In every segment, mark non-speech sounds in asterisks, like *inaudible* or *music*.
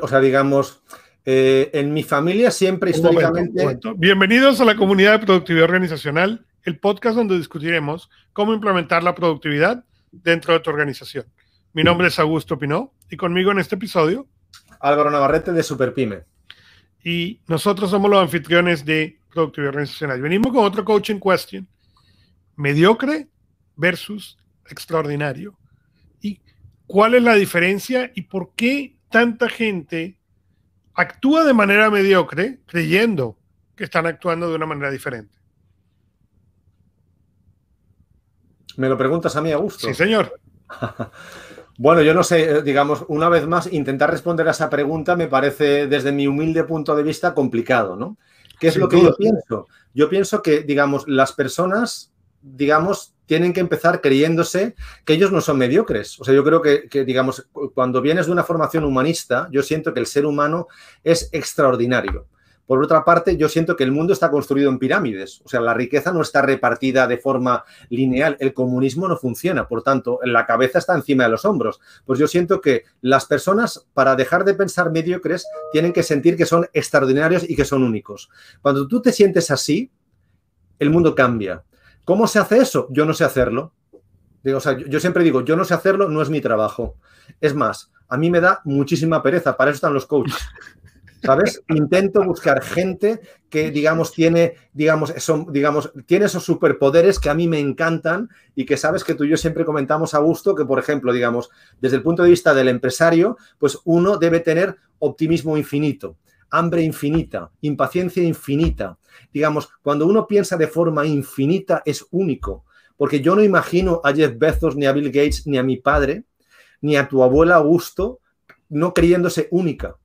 o sea, digamos, eh, en mi familia siempre históricamente... Bienvenidos a la comunidad de productividad organizacional, el podcast donde discutiremos cómo implementar la productividad dentro de tu organización. Mi nombre es Augusto Pinó y conmigo en este episodio... Álvaro Navarrete de Superpyme. Y nosotros somos los anfitriones de productividad organizacional. Venimos con otro coaching question. Mediocre versus extraordinario. ¿Y cuál es la diferencia y por qué tanta gente actúa de manera mediocre creyendo que están actuando de una manera diferente? ¿Me lo preguntas a mí, Augusto? Sí, señor. *laughs* Bueno, yo no sé, eh, digamos, una vez más, intentar responder a esa pregunta me parece, desde mi humilde punto de vista, complicado, ¿no? ¿Qué es lo que yo pienso? Yo pienso que, digamos, las personas, digamos, tienen que empezar creyéndose que ellos no son mediocres. O sea, yo creo que, digamos, cuando vienes de una formación humanista, yo siento que el ser humano es extraordinario. Por otra parte, yo siento que el mundo está construido en pirámides, o sea, la riqueza no está repartida de forma lineal, el comunismo no funciona, por tanto, la cabeza está encima de los hombros. Pues yo siento que las personas, para dejar de pensar mediocres, tienen que sentir que son extraordinarios y que son únicos. Cuando tú te sientes así, el mundo cambia. ¿Cómo se hace eso? Yo no sé hacerlo. o sea, yo siempre digo, yo no sé hacerlo, no es mi trabajo. Es más, a mí me da muchísima pereza, para eso están los coaches. ¿sabes? Intento buscar gente que, digamos, tiene, digamos, son, digamos, tiene esos superpoderes que a mí me encantan y que sabes que tú y yo siempre comentamos a gusto que, por ejemplo, digamos, desde el punto de vista del empresario, pues uno debe tener optimismo infinito, hambre infinita, impaciencia infinita. Digamos, cuando uno piensa de forma infinita es único, porque yo no imagino a Jeff Bezos, ni a Bill Gates, ni a mi padre, ni a tu abuela Augusto no creyéndose única.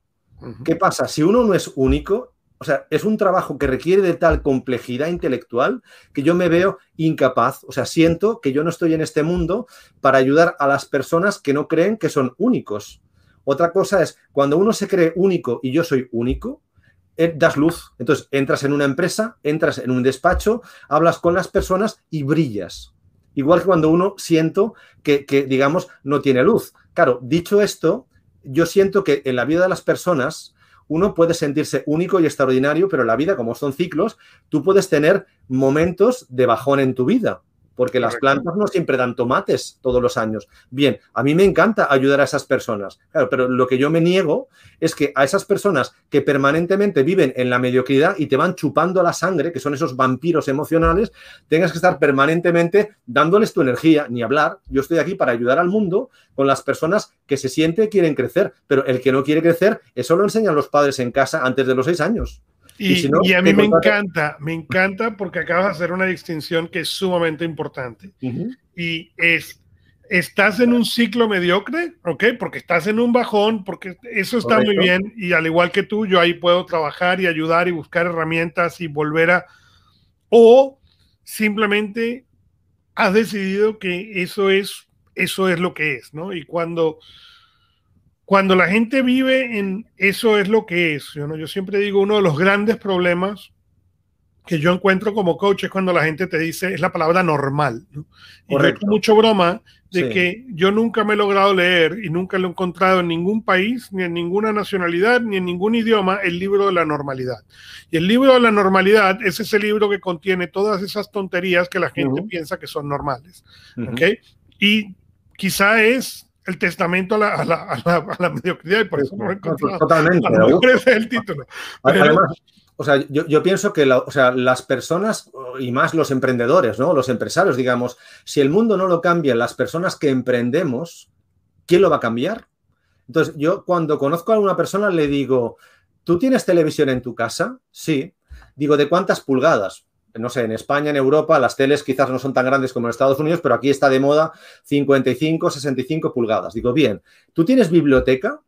¿Qué pasa? Si uno no es único, o sea, es un trabajo que requiere de tal complejidad intelectual que yo me veo incapaz, o sea, siento que yo no estoy en este mundo para ayudar a las personas que no creen que son únicos. Otra cosa es, cuando uno se cree único y yo soy único, eh, das luz. Entonces, entras en una empresa, entras en un despacho, hablas con las personas y brillas. Igual que cuando uno siento que, que digamos, no tiene luz. Claro, dicho esto, yo siento que en la vida de las personas uno puede sentirse único y extraordinario, pero en la vida, como son ciclos, tú puedes tener momentos de bajón en tu vida porque las plantas no siempre dan tomates todos los años. Bien, a mí me encanta ayudar a esas personas, claro, pero lo que yo me niego es que a esas personas que permanentemente viven en la mediocridad y te van chupando la sangre, que son esos vampiros emocionales, tengas que estar permanentemente dándoles tu energía, ni hablar. Yo estoy aquí para ayudar al mundo con las personas que se sienten quieren crecer, pero el que no quiere crecer, eso lo enseñan los padres en casa antes de los seis años. Y, a mí me encanta, me encanta porque acabas de hacer una distinción que es sumamente importante. Y es, estás en un ciclo mediocre, ¿ok? Porque estás en un bajón, porque eso está muy bien. Y al igual que tú, yo ahí puedo trabajar y ayudar y buscar herramientas y volver a... O simplemente has decidido que eso es, eso es lo que es, ¿no? Y cuando cuando la gente vive en eso es lo que es. Yo, ¿no? yo siempre digo, uno de los grandes problemas que yo encuentro como coach es cuando la gente te dice, es la palabra normal. Y yo mucho broma de que yo nunca me he logrado leer y nunca lo he encontrado en ningún país, ni en ninguna nacionalidad, ni en ningún idioma, el libro de la normalidad. Y el libro de la normalidad es ese libro que contiene todas esas tonterías que la gente piensa que son normales. Y quizá es el testamento a la, a la, a la, mediocridad y por eso no he encontrado. Totalmente. es el título. Además, o sea, yo, yo pienso que o sea, las personas y más los emprendedores, ¿no? Los empresarios, digamos, si el mundo no lo cambia, las personas que emprendemos, ¿quién lo va a cambiar? Entonces, yo cuando conozco a una persona le digo, ¿tú tienes televisión en tu casa? Sí. Digo, ¿de cuántas pulgadas? No sé, en España, en Europa, las teles quizás no son tan grandes como en Estados Unidos, pero aquí está de moda 55, 65 pulgadas. Digo, bien, ¿tú tienes biblioteca?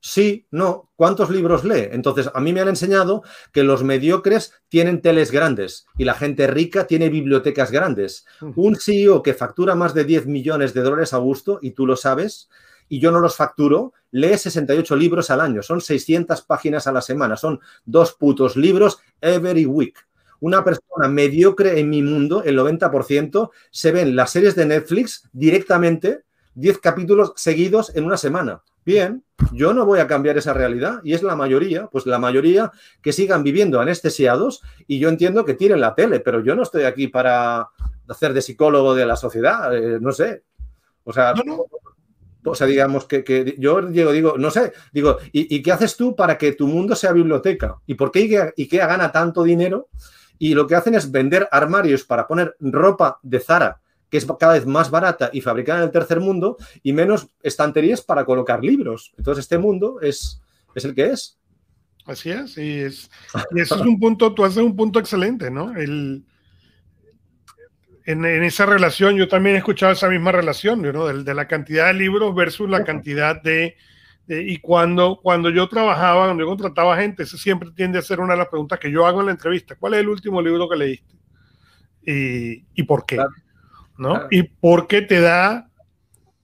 Sí, no. ¿Cuántos libros lee? Entonces, a mí me han enseñado que los mediocres tienen teles grandes y la gente rica tiene bibliotecas grandes. Un CEO que factura más de 10 millones de dólares a gusto, y tú lo sabes, y yo no los facturo, lee 68 libros al año, son 600 páginas a la semana, son dos putos libros every week una persona mediocre en mi mundo, el 90%, se ven las series de Netflix directamente 10 capítulos seguidos en una semana. bien, yo no voy a cambiar esa realidad y es la mayoría, pues la mayoría que sigan viviendo anestesiados y yo entiendo que tiren la tele, pero yo no estoy aquí para hacer de psicólogo de la sociedad, eh, no sé. O sea, o sea, digamos que, yo digo, digo, no sé, digo, ¿y, qué haces tú para que tu mundo sea biblioteca? ¿Y por qué IKEA gana tanto dinero? Y lo que hacen es vender armarios para poner ropa de Zara que es cada vez más barata y fabricada en el tercer mundo, y menos estanterías para colocar libros. Entonces, este mundo es, es el que es. Así es, y, es, *laughs* y eso es un punto, tú haces un punto excelente, ¿no? El, en, esa relación, yo también he escuchado esa misma relación, ¿no? De, la cantidad de libros versus la cantidad de, y cuando, cuando yo trabajaba, cuando yo contrataba gente, eso siempre tiende a ser una de las preguntas que yo hago en la entrevista. ¿Cuál es el último libro que leíste? Y, y por qué. ¿no? Y porque te da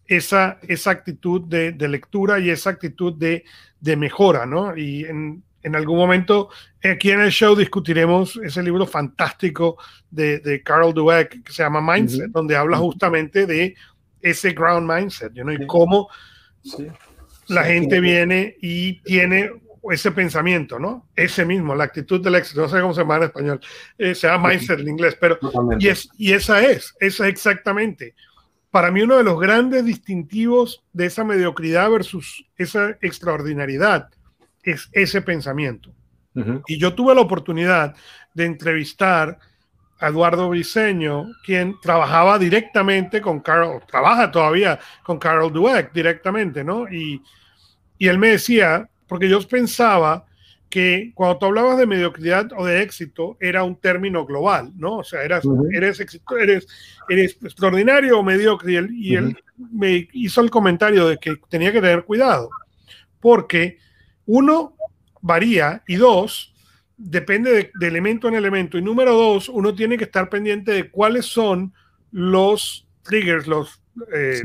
esa, esa actitud de, lectura y esa actitud de, mejora, ¿no? Y en, algún momento aquí en el show discutiremos ese libro fantástico de, de Carl Dweck que se llama Mindset, donde habla justamente de ese ground mindset, ¿no? Y cómo la gente viene y tiene ese pensamiento, ¿no? Ese mismo, la actitud del éxito, no sé cómo se llama en español, eh, se llama mindset en inglés, pero y, es, y esa es, esa es exactamente. Para mí uno de los grandes distintivos de esa mediocridad versus esa extraordinariedad es ese pensamiento. Y yo tuve la oportunidad de entrevistar Eduardo Briseño, quien trabajaba directamente con Carol, trabaja todavía con Carol Dweck directamente, ¿no? Y, y él me decía, porque yo pensaba que cuando tú hablabas de mediocridad o de éxito era un término global, ¿no? O sea, eras, eres, eres, eres extraordinario o mediocre. Y, él, me hizo el comentario de que tenía que tener cuidado, porque uno varía y dos, depende de, elemento en elemento. Y número dos, uno tiene que estar pendiente de cuáles son los triggers, los... Eh,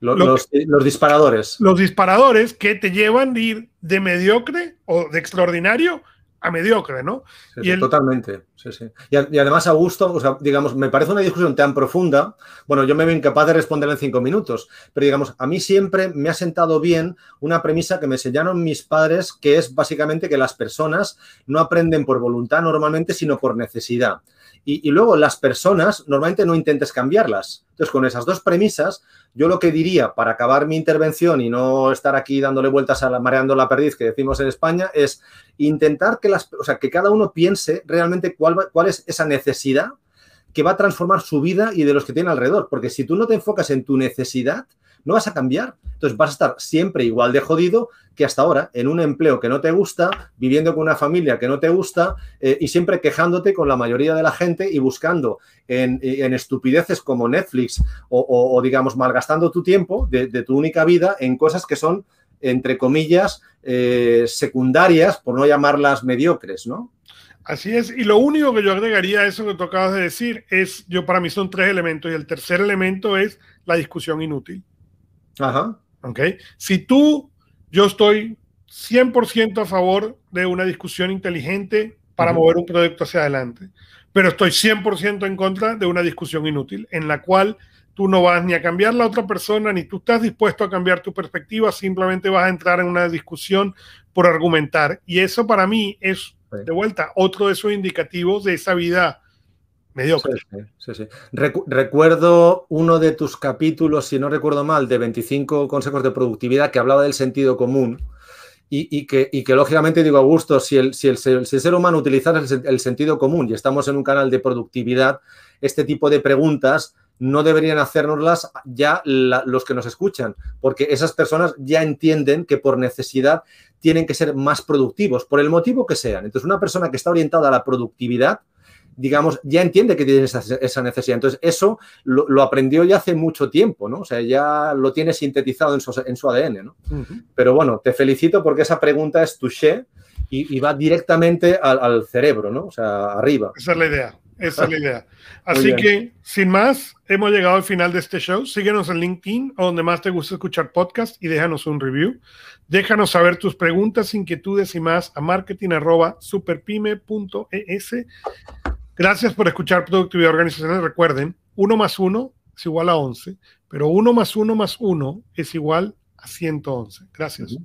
los, disparadores. Los disparadores que te llevan de ir de mediocre o de extraordinario a mediocre, ¿no? y Totalmente, sí, sí. Y, además, Augusto, o sea, digamos, me parece una discusión tan profunda, bueno, yo me veo incapaz de responder en cinco minutos, pero digamos, a mí siempre me ha sentado bien una premisa que me enseñaron mis padres, que es básicamente que las personas no aprenden por voluntad normalmente, sino por necesidad. Y, luego las personas normalmente no intentes cambiarlas. Entonces, con esas dos premisas, yo lo que diría para acabar mi intervención y no estar aquí dándole vueltas a la mareando la perdiz que decimos en España, es intentar que, las, o sea, que cada uno piense realmente cuál, cuál es esa necesidad que va a transformar su vida y de los que tiene alrededor. Porque si tú no te enfocas en tu necesidad, no vas a cambiar. Entonces vas a estar siempre igual de jodido que hasta ahora, en un empleo que no te gusta, viviendo con una familia que no te gusta eh, y siempre quejándote con la mayoría de la gente y buscando en, estupideces como Netflix o, digamos, malgastando tu tiempo de, tu única vida en cosas que son, entre comillas, eh, secundarias, por no llamarlas mediocres, ¿no? Así es, y lo único que yo agregaría a eso que tú acabas de decir es, yo para mí son tres elementos, y el tercer elemento es la discusión inútil. Ajá. ¿Ok? Si tú, yo estoy 100% a favor de una discusión inteligente para mover un proyecto hacia adelante, pero estoy 100% en contra de una discusión inútil en la cual tú no vas ni a cambiar la otra persona, ni tú estás dispuesto a cambiar tu perspectiva, simplemente vas a entrar en una discusión por argumentar. Y eso para mí es, de vuelta, otro de esos indicativos de esa vida mediocre. recuerdo uno de tus capítulos, si no recuerdo mal, de 25 consejos de productividad que hablaba del sentido común. Y, que, que, lógicamente digo, Augusto, si el, si el, ser humano utilizara el, sentido común y estamos en un canal de productividad, este tipo de preguntas no deberían hacérnoslas ya los que nos escuchan, porque esas personas ya entienden que por necesidad tienen que ser más productivos, por el motivo que sean. Entonces, una persona que está orientada a la productividad, digamos, ya entiende que tiene esa, necesidad. Entonces, eso lo, aprendió ya hace mucho tiempo, ¿no? O sea, ya lo tiene sintetizado en su, ADN, ¿no? Pero bueno, te felicito porque esa pregunta es touché y, y va directamente al, cerebro, ¿no? O sea, arriba. Esa es la idea. Esa es la idea. *laughs* Así que, sin más, hemos llegado al final de este show. Síguenos en LinkedIn o donde más te gusta escuchar podcast y déjanos un review. Déjanos saber tus preguntas, inquietudes y más a marketing.superpyme.es. Gracias por escuchar Productividad Organizacional. Recuerden, 1 más 1 es igual a 11, pero 1 más 1 más 1 es igual a 111. Gracias.